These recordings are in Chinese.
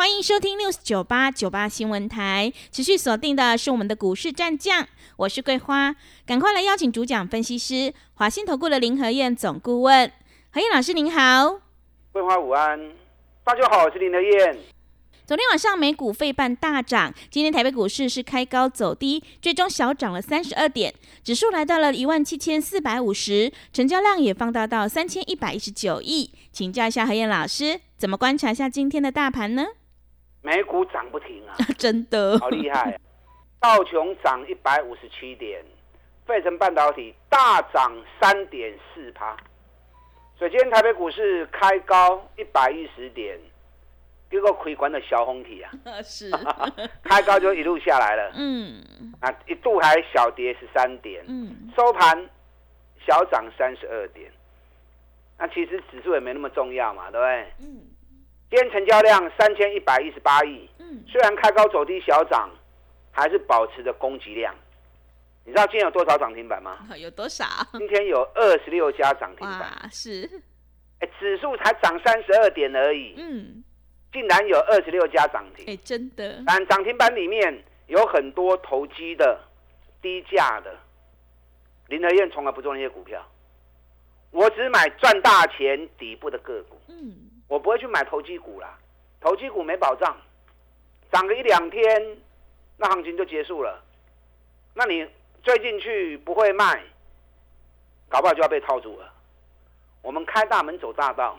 欢迎收听六九八九八新闻台，持续锁定的是我们的股市战将，我是桂花，赶快来邀请主讲分析师华信投顾的林和燕总顾问，何燕老师您好，桂花午安，大家好，我是林和燕。昨天晚上美股费半大涨，今天台北股市是开高走低，最终小涨了三十二点，指数来到了一万七千四百五十，成交量也放大到三千一百一十九亿，请教一下何燕老师，怎么观察一下今天的大盘呢？美股涨不停啊，真的好厉害！道琼涨一百五十七点，费城半导体大涨三点四趴。所以今天台北股市开高一百一十点，结果亏关的小红体啊，是 开高就一路下来了。嗯，啊，一度还小跌十三点，嗯，收盘小涨三十二点。那其实指数也没那么重要嘛，对不对？嗯。今天成交量三千一百一十八亿，嗯，虽然开高走低小涨，还是保持着供给量。你知道今天有多少涨停板吗？有多少？今天有二十六家涨停板。是。哎，指数才涨三十二点而已，嗯，竟然有二十六家涨停。哎，真的。但涨停板里面有很多投机的、低价的。林德燕从来不做那些股票，我只买赚大钱底部的个股。嗯。我不会去买投机股啦，投机股没保障，涨个一两天，那行情就结束了。那你追进去不会卖，搞不好就要被套住了。我们开大门走大道，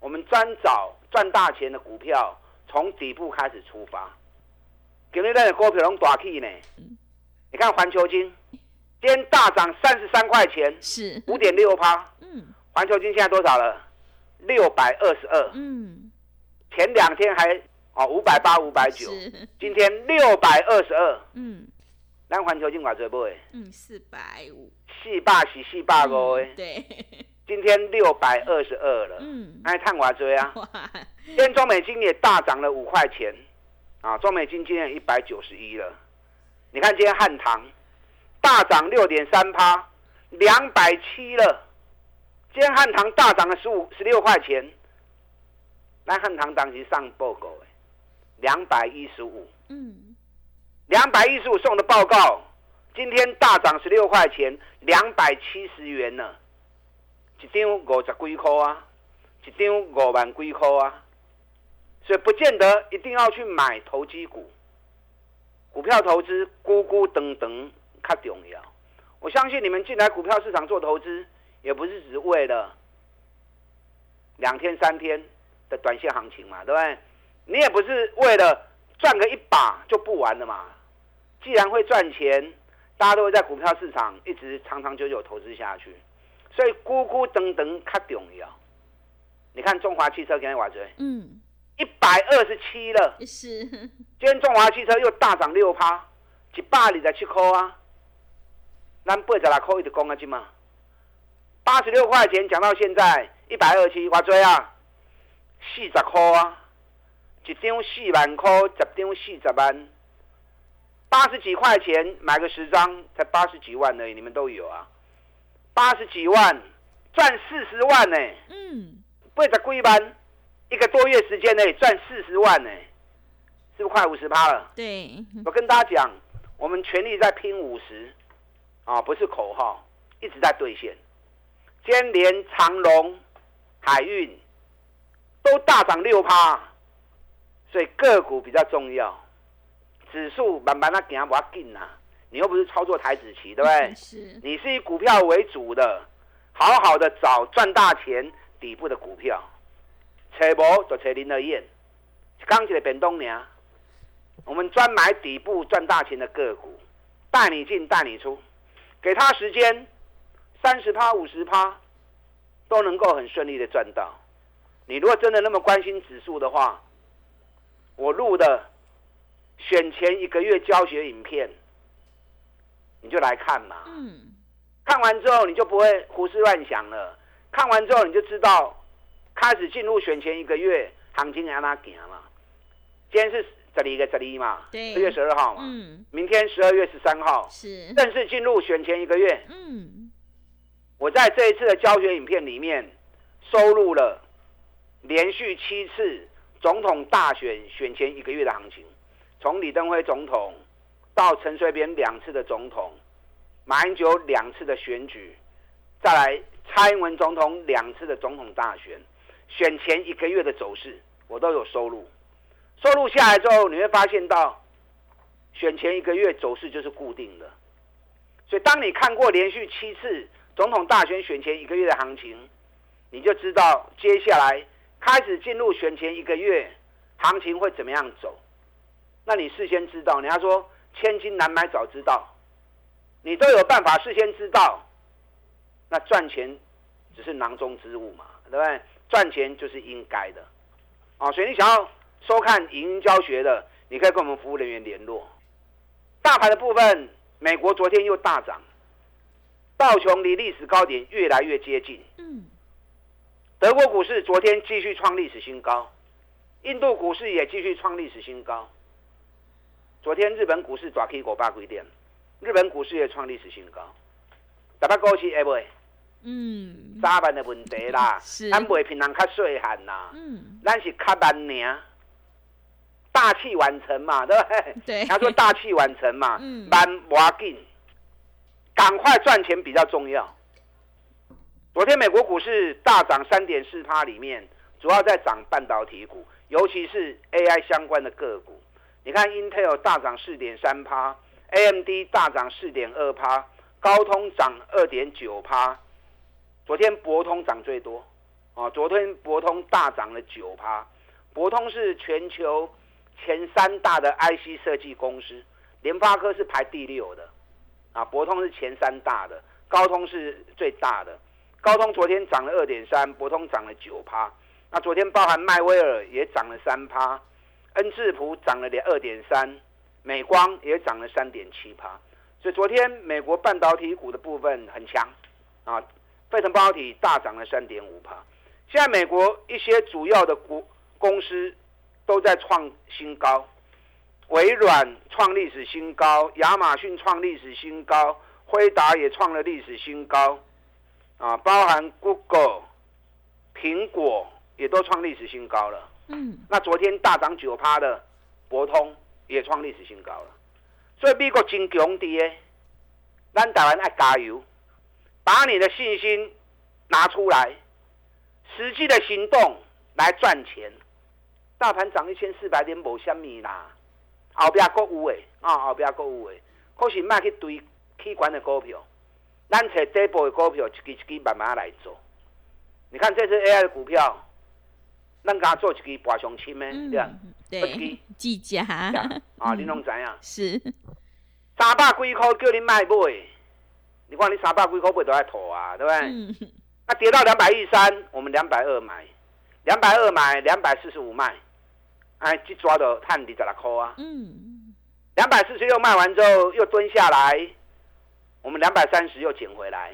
我们专找赚大钱的股票，从底部开始出发。今日的股票拢大起呢，你看环球金，今天大涨三十三块钱，是五点六趴。嗯，环球金现在多少了？六百二十二，嗯，前两天还哦五百八五百九，今天六百二十二，嗯，南环球金挂最不会，嗯，四百五，四百是四百五诶，对，今天六百二十二了，嗯，还探我追啊，今天中美金也大涨了五块钱，啊，中美金今天一百九十一了，你看今天汉唐大涨六点三趴，两百七了。今天汉唐大涨了十五十六块钱，那汉唐当时上报告诶，两百一十五，嗯，两百一十五送的报告，今天大涨十六块钱，两百七十元呢，一张五十几块啊，一张五万几块啊，所以不见得一定要去买投机股，股票投资咕咕等等较重要。我相信你们进来股票市场做投资。也不是只为了两天三天的短线行情嘛，对不对？你也不是为了赚个一把就不玩了嘛。既然会赚钱，大家都会在股票市场一直长长久久投资下去，所以咕咕噔噔卡重要。你看中华汽车今天瓦追，嗯，一百二十七了，是。今天中华汽车又大涨六趴，一百二十七块啊，咱八十六块一直讲啊，今嘛。八十六块钱讲到现在一百二七，我追啊，四十块啊，一张四万块，十张四十万，八十几块钱买个十张才八十几万呢，你们都有啊，八十几万赚四十万呢，嗯，八十几万一个多月时间内赚四十万呢，是不是快五十趴了？对，我跟大家讲，我们全力在拼五十，啊，不是口号，一直在兑现。今连长隆、海运都大涨六趴，所以个股比较重要。指数慢慢的行不要紧呐，你又不是操作台子棋，对不对？是。你是以股票为主的，好好的找赚大钱底部的股票。找无就找林德燕，刚起来变东娘。我们专买底部赚大钱的个股，带你进带你出，给他时间。三十趴、五十趴，都能够很顺利的赚到。你如果真的那么关心指数的话，我录的选前一个月教学影片，你就就来看嘛。嗯。看完之后你就不会胡思乱想了，看完之后你就知道开始进入选前一个月行情安哪行嘛。今天是这里一个这里嘛，对，十月十二号嘛。嗯。明天十二月十三号是正式进入选前一个月。嗯。我在这一次的教学影片里面收录了连续七次总统大选选前一个月的行情，从李登辉总统到陈水扁两次的总统。马英九两次的选举，再来蔡英文总统两次的总统大选，选前一个月的走势，我都有收录。收录下来之后，你会发现到选前一个月走势就是固定的。所以，当你看过连续七次总统大选选前一个月的行情，你就知道接下来开始进入选前一个月行情会怎么样走。那你事先知道，人家说千金难买早知道。你都有办法事先知道，那赚钱只是囊中之物嘛，对不对？赚钱就是应该的，啊，所以你想要收看影音教学的，你可以跟我们服务人员联络。大盘的部分，美国昨天又大涨，道琼离历史高点越来越接近。嗯。德国股市昨天继续创历史新高，印度股市也继续创历史新高。昨天日本股市抓 K 国八规点。日本股市也创历史新高，大家股市会不会？嗯，早晚的问题啦，咱不会平常较细汉啦，嗯，咱是较慢呢，大器晚成嘛，对不对？对，他说大器晚成嘛，嗯，慢不紧，赶快赚钱比较重要。昨天美国股市大涨三点四趴，里面主要在涨半导体股，尤其是 AI 相关的个股。你看 Intel 大涨四点三趴。AMD 大涨四点二趴，高通涨二点九趴，昨天博通涨最多，啊，昨天博通大涨了九趴，博通是全球前三大的 IC 设计公司，联发科是排第六的，啊，博通是前三大的，高通是最大的，高通昨天涨了二点三，博通涨了九趴，那昨天包含迈威尔也涨了三趴，恩智浦涨了点二点三。美光也涨了三点七趴，所以昨天美国半导体股的部分很强啊，费城半导体大涨了三点五趴。现在美国一些主要的股公司都在创新高，微软创历史新高，亚马逊创历史新高，辉达也创了历史新高，啊，包含 Google、苹果也都创历史新高了。嗯，那昨天大涨九趴的博通。也创历史新高了，所以美国真强的耶，咱台湾爱加油，把你的信心拿出来，实际的行动来赚钱。大盘涨一千四百点某虾米啦，后边各有诶，啊后边各有诶，可是卖去堆器官的股票，咱找底部的股票一支一支慢慢来做。你看这次 AI 的股票，咱刚做一支博上深的，对吧？对，计价啊，你拢知影。是。三百几块叫你卖买，你看你三百几块买都在吐啊，对不对？那跌到两百一三，我们两百二买，两百二买，两百四十五卖，哎，去抓的探底在哪块啊？嗯，两百四十六卖完之后又蹲下来，我们两百三十又捡回来，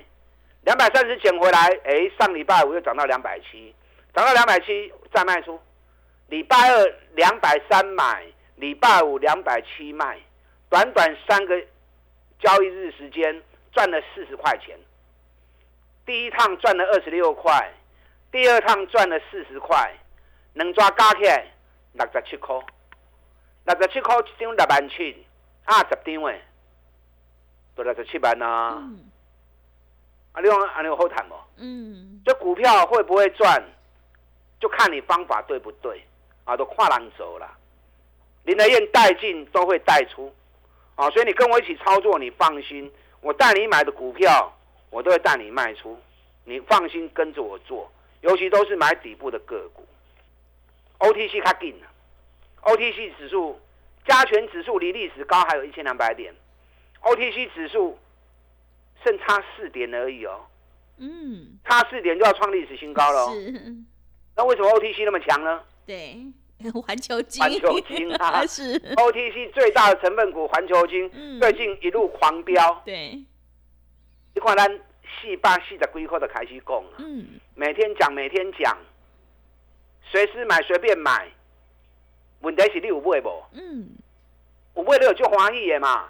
两百三十捡回来，哎，上礼拜五又涨到两百七，涨到两百七再卖出。礼拜二两百三买，礼拜五两百七卖，短短三个交易日时间赚了四十块钱。第一趟赚了二十六块，第二趟赚了四十块，能抓加起来六十七块，六十七块一张六万七，二十张诶，都六十七万啊！啊，你讲啊，你好谈不？嗯，这股票会不会赚，就看你方法对不对。啊，都跨栏走了，林德燕带进都会带出，啊，所以你跟我一起操作，你放心，我带你买的股票，我都会带你卖出，你放心跟着我做，尤其都是买底部的个股。OTC 卡紧了，OTC 指数加权指数离历史高还有一千两百点，OTC 指数剩差四点而已哦，嗯，差四点就要创历史新高了，是，那为什么 OTC 那么强呢？对，环球金，环球金啊，是。OTC 最大的成分股，环球金最近一路狂飙。对，你看咱四百四十几块的开始讲啊，嗯，每天讲，每天讲，随时买，随便买。问题是你有买无？嗯，有买你有就欢喜的嘛。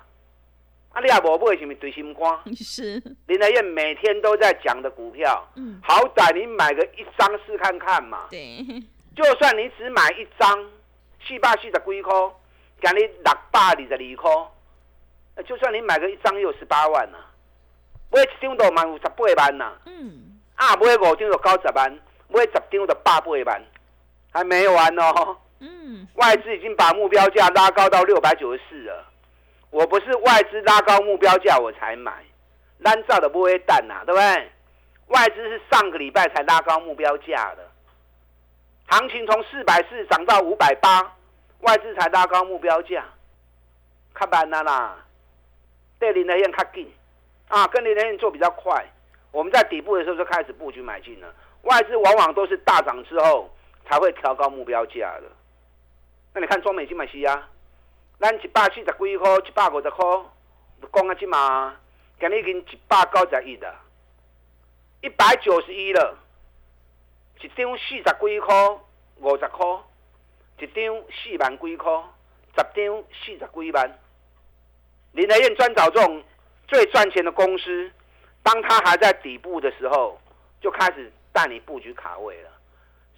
啊，你也无买，是咪对心肝？是。林德燕每天都在讲的股票，嗯，好歹你买个一张试看看嘛。对。就算你只买一张，四百四十几块，给你六百二十二块，就算你买个一张，有十八万呐。买一张都万有十八万呐。嗯。啊，买五张就九十万，买十张就百八万，还没完哦。嗯。外资已经把目标价拉高到六百九十四了。我不是外资拉高目标价我才买，烂造的不会淡呐，对不对？外资是上个礼拜才拉高目标价的。行情从四百四涨到五百八，外资才拉高目标价，看板啦啦，对林德燕看紧啊，跟林德燕做比较快。我们在底部的时候就开始布局买进了。外资往往都是大涨之后才会调高目标价的。那你看中美金买西啊，咱一百四十几块，一百五十块，讲啊，即嘛，今日已经一百九十一了，一百九十一了。一张四十几块，五十块；一张四万几块，十张四十几万。林德燕专找这种最赚钱的公司，当它还在底部的时候，就开始带你布局卡位了。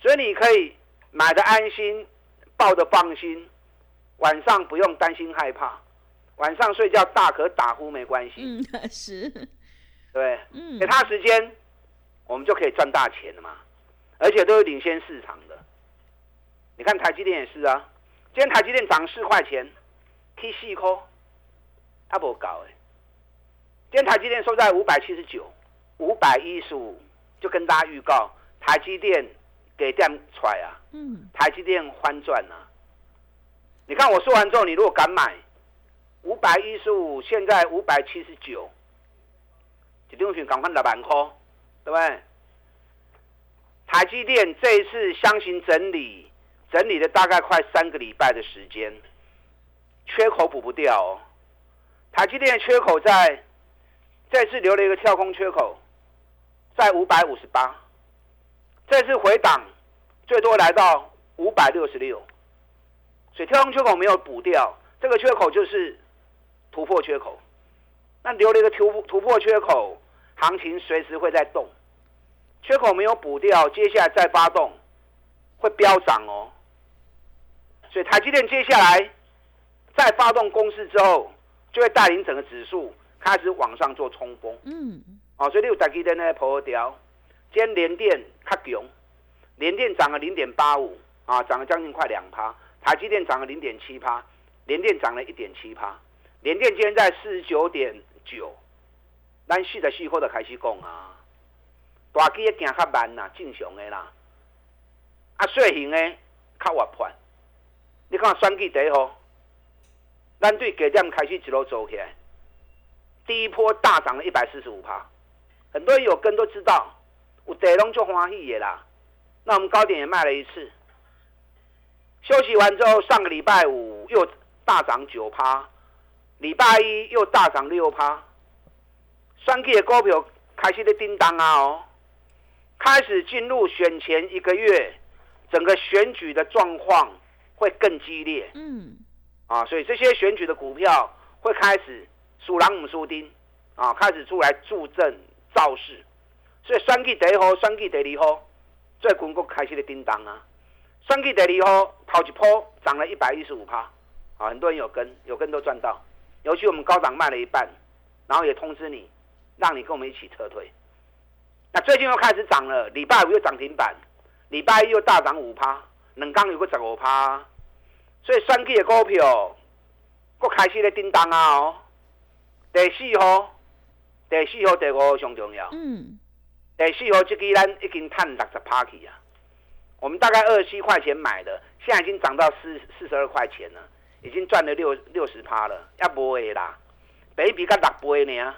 所以你可以买的安心，抱的放心，晚上不用担心害怕，晚上睡觉大可打呼没关系。嗯，是，对，嗯，给他时间，我们就可以赚大钱了嘛。而且都是领先市场的，你看台积电也是啊，今天台积电涨四块钱，K 四颗，阿不搞哎，今天台积电收在五百七十九，五百一十五，就跟大家预告，台积电给点出来啊，嗯，台积电翻转啊，你看我说完之后，你如果敢买，五百一十五，现在五百七十九，一张选赶快六万块，对不对？台积电这一次箱型整理，整理了大概快三个礼拜的时间，缺口补不掉。哦。台积电的缺口在这次留了一个跳空缺口，在五百五十八，这次回档最多来到五百六十六，所以跳空缺口没有补掉，这个缺口就是突破缺口。那留了一个突突破缺口，行情随时会在动。缺口没有补掉，接下来再发动会飙涨哦。所以台积电接下来再发动攻势之后，就会带领整个指数开始往上做冲锋。嗯，哦，所以六台积电呢破掉，今天连电较强，连电涨了零点八五啊，涨了将近快两趴。台积电涨了零点七趴，连电涨了一点七趴。连电今天在四十九点九，咱四十四号的开始讲啊。大机的行较慢啦，正常的啦。啊，小型的较活泼。你看选举第一号，咱对低点开始一路走起来，第一波大涨了一百四十五趴。很多人有跟都知道，有地拢就欢喜的啦。那我们高点也卖了一次，休息完之后，上个礼拜五又大涨九趴，礼拜一又大涨六趴。选举的股票开始在叮当啊哦。开始进入选前一个月，整个选举的状况会更激烈。嗯，啊，所以这些选举的股票会开始输狼母输丁，啊，开始出来助阵造势。所以选举第一号、选举第二号，最近国开始的叮当啊。选举第二号头一波涨了一百一十五趴，啊，很多人有跟有跟都赚到。尤其我们高档卖了一半，然后也通知你，让你跟我们一起撤退。那最近又开始涨了，礼拜五又涨停板，礼拜一又大涨五趴，冷刚有个十五趴，所以三 K 的股票，佫开始咧叮当啊哦。第四号、第四号、第五号上重要。嗯。第四号这支咱已经探六十趴去啊，我们大概二十七块钱买的，现在已经涨到四四十二块钱了，已经赚了六六十趴了，要不会啦，比比才六倍呢，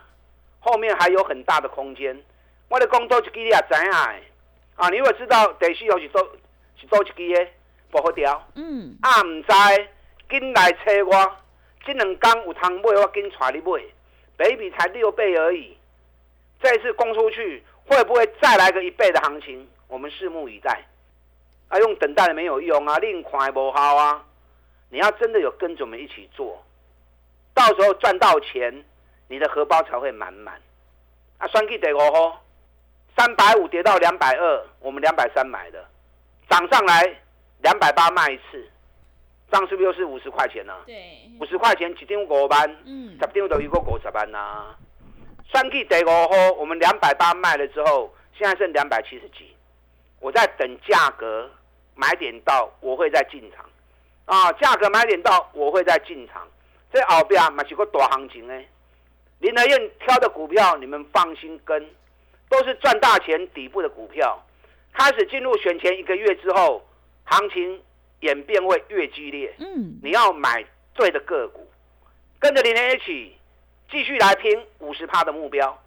后面还有很大的空间。我的讲多一支你也知影的，啊，你如果知道第四号是多是多一支的，不好调。嗯，啊，唔知紧来找我，这两天有通买，我紧带你买，倍比才六倍而已。这次供出去，会不会再来个一倍的行情？我们拭目以待。啊，用等待的没有用啊，另款不好啊。你要真的有跟着我们一起做，到时候赚到钱，你的荷包才会满满。啊，双 K 得我吼，三百五跌到两百二，我们两百三买的，涨上来两百八卖一次，这样是不是又是五十块钱呢？对，五十块钱一张五万，嗯，十张等于个五十万呐。双 K 得五号，我们两百八卖了之后，现在剩两百七十几，我在等价格。买点到，我会再进场，啊，价格买点到，我会再进场。这后边嘛是个大行情呢。林德燕挑的股票，你们放心跟，都是赚大钱底部的股票。开始进入选前一个月之后，行情演变会越激烈。嗯，你要买对的个股，跟着林德一起继续来拼五十趴的目标。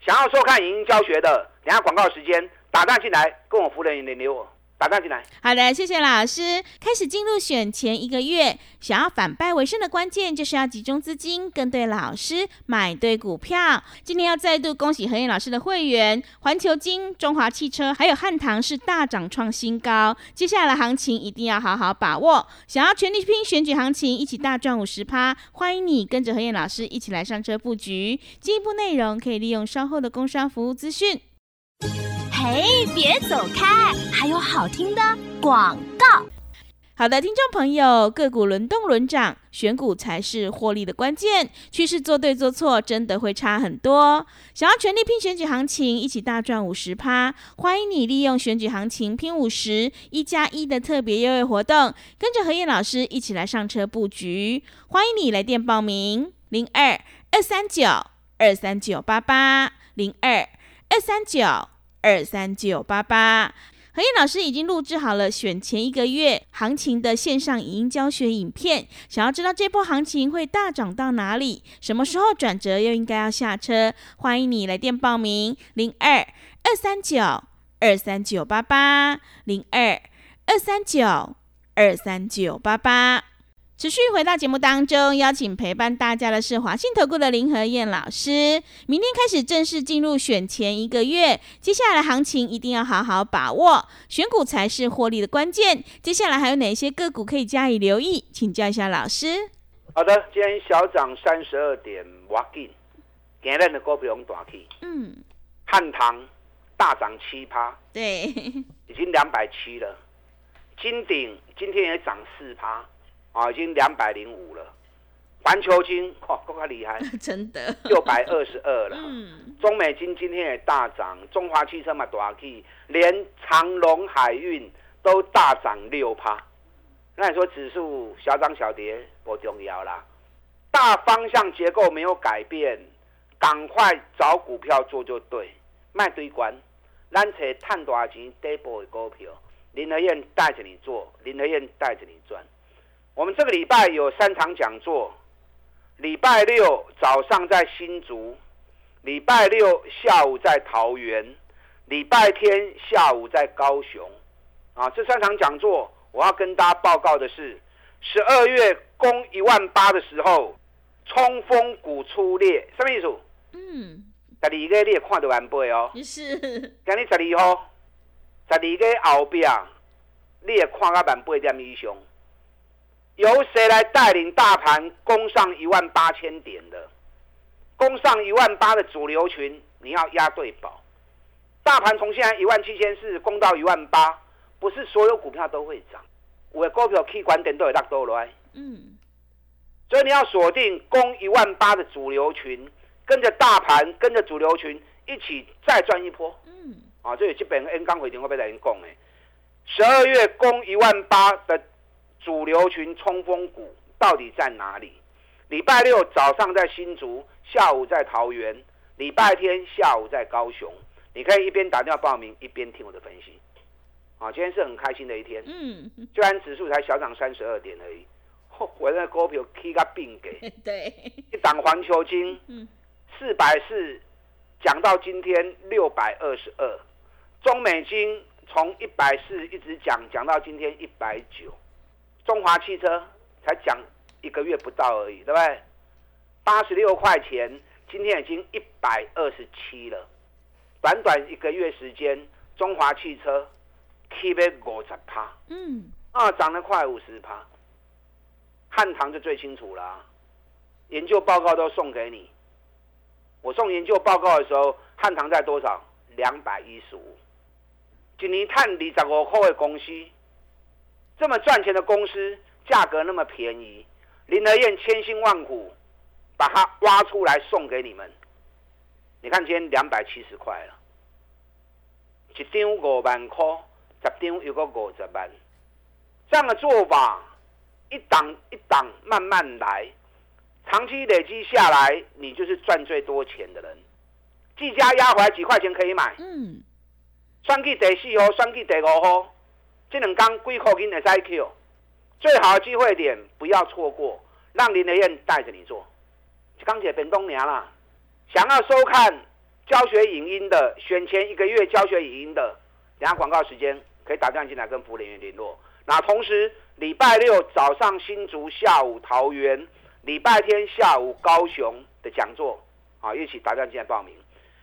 想要收看影音教学的，等下广告时间打断进来，跟我夫人连联我。打断进来。好的，谢谢老师。开始进入选前一个月，想要反败为胜的关键，就是要集中资金，跟对老师，买对股票。今天要再度恭喜何燕老师的会员，环球金、中华汽车还有汉唐是大涨创新高。接下来的行情一定要好好把握。想要全力拼选举行情，一起大赚五十趴，欢迎你跟着何燕老师一起来上车布局。进一步内容可以利用稍后的工商服务资讯。嘿，别走开！还有好听的广告。好的，听众朋友，个股轮动轮涨，选股才是获利的关键。趋势做对做错，真的会差很多。想要全力拼选举行情，一起大赚五十趴，欢迎你利用选举行情拼五十一加一的特别优惠活动，跟着何燕老师一起来上车布局。欢迎你来电报名：零二二三九二三九八八零二二三九。二三九八八，何燕老师已经录制好了选前一个月行情的线上影音教学影片。想要知道这波行情会大涨到哪里，什么时候转折又应该要下车？欢迎你来电报名：零二二三九二三九八八零二二三九二三九八八。持续回到节目当中，邀请陪伴大家的是华信投顾的林和燕老师。明天开始正式进入选前一个月，接下来行情一定要好好把握，选股才是获利的关键。接下来还有哪些个股可以加以留意？请教一下老师。好的，今天小涨三十二点，哇劲！今日的股票用大气。嗯。汉唐大涨七趴，对，已经两百七了。金鼎今天也涨四趴。啊，已经两百零五了，环球金哦，够厉害，真的。六百二十二了。嗯，中美金今天也大涨，中华汽车嘛大起，连长隆海运都大涨六趴。那你说指数小涨小跌不重要啦，大方向结构没有改变，赶快找股票做就对，卖堆关，咱找赚大钱底部的股票，林和燕带着你做，林和燕带着你赚。我们这个礼拜有三场讲座，礼拜六早上在新竹，礼拜六下午在桃园，礼拜天下午在高雄。啊，这三场讲座，我要跟大家报告的是，十二月攻一万八的时候，冲锋股出列，什么意思？嗯，十二月你也看得完背哦。是。今日十二号，十二月后边，你也看到万八点以上。由谁来带领大盘攻上一万八千点的？攻上一万八的主流群，你要押对宝。大盘从现在一万七千四攻到一万八，不是所有股票都会涨。我的股票可观点都有大多来。嗯。所以你要锁定攻一万八的主流群，跟着大盘，跟着主流群一起再赚一波。嗯。啊，这有基本 N 刚回电我被大家讲诶，十二月攻一万八的。主流群冲锋股到底在哪里？礼拜六早上在新竹，下午在桃园，礼拜天下午在高雄。你可以一边打电话报名，一边听我的分析。啊，今天是很开心的一天。嗯，虽然指数才小涨三十二点而已，我那股票 K 个并给。对，一档环球金，四百四，讲到今天六百二十二，中美金从一百四一直讲讲到今天一百九，中华汽车才讲一个月不到而已，对不对？八十六块钱，今天已经一百二十七了，短短一个月时间，中华汽车 keep 五十趴，嗯，啊，涨了快五十趴。汉唐就最清楚了，研究报告都送给你。我送研究报告的时候，汉唐在多少？两百一十五。一年探二十五块的公司，这么赚钱的公司，价格那么便宜，林德燕千辛万苦把它挖出来送给你们。你看今天两百七十块了，一张五万块，十张有个五十万，这样的做法，一档一档慢慢来，长期累积下来，你就是赚最多钱的人。计价压回来几块钱可以买。嗯。算计第四号，算计第五号，这两刚几块钱的 IQ，最好的机会点不要错过，让林德燕带着你做。钢铁本东娘啦，想要收看教学影音的，选前一个月教学影音的，等下广告时间可以打电话进来跟服务人员联络。那同时礼拜六早上新竹，下午桃园，礼拜天下午高雄的讲座，啊，一起打电话进来报名。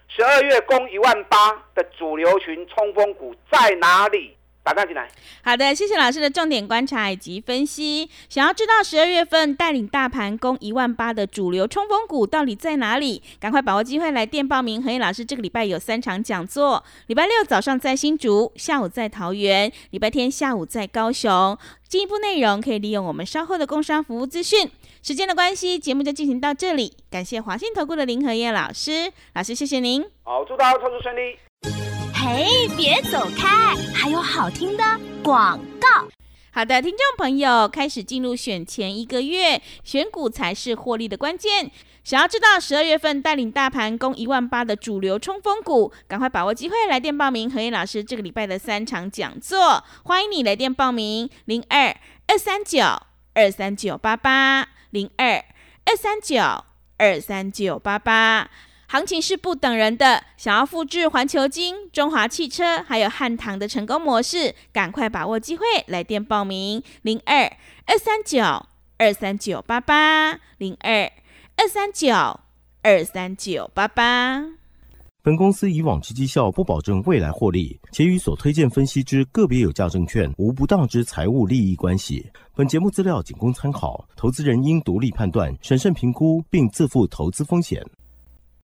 十二月攻一万八的主流群冲锋股在哪里？打断进来。好的，谢谢老师的重点观察以及分析。想要知道十二月份带领大盘攻一万八的主流冲锋股到底在哪里？赶快把握机会来电报名。何燕老师这个礼拜有三场讲座，礼拜六早上在新竹，下午在桃园，礼拜天下午在高雄。进一步内容可以利用我们稍后的工商服务资讯。时间的关系，节目就进行到这里。感谢华信投顾的林和燕老师，老师谢谢您。好，祝大家操作顺利。嘿，别走开，还有好听的广告。好的，听众朋友，开始进入选前一个月，选股才是获利的关键。想要知道十二月份带领大盘攻一万八的主流冲锋股，赶快把握机会来电报名何燕老师这个礼拜的三场讲座。欢迎你来电报名：零二二三九二三九八八。零二二三九二三九八八，行情是不等人的。想要复制环球金、中华汽车还有汉唐的成功模式，赶快把握机会，来电报名。零二二三九二三九八八，零二二三九二三九八八。本公司以往之绩效不保证未来获利，且与所推荐分析之个别有价证券无不当之财务利益关系。本节目资料仅供参考，投资人应独立判断、审慎评估，并自负投资风险。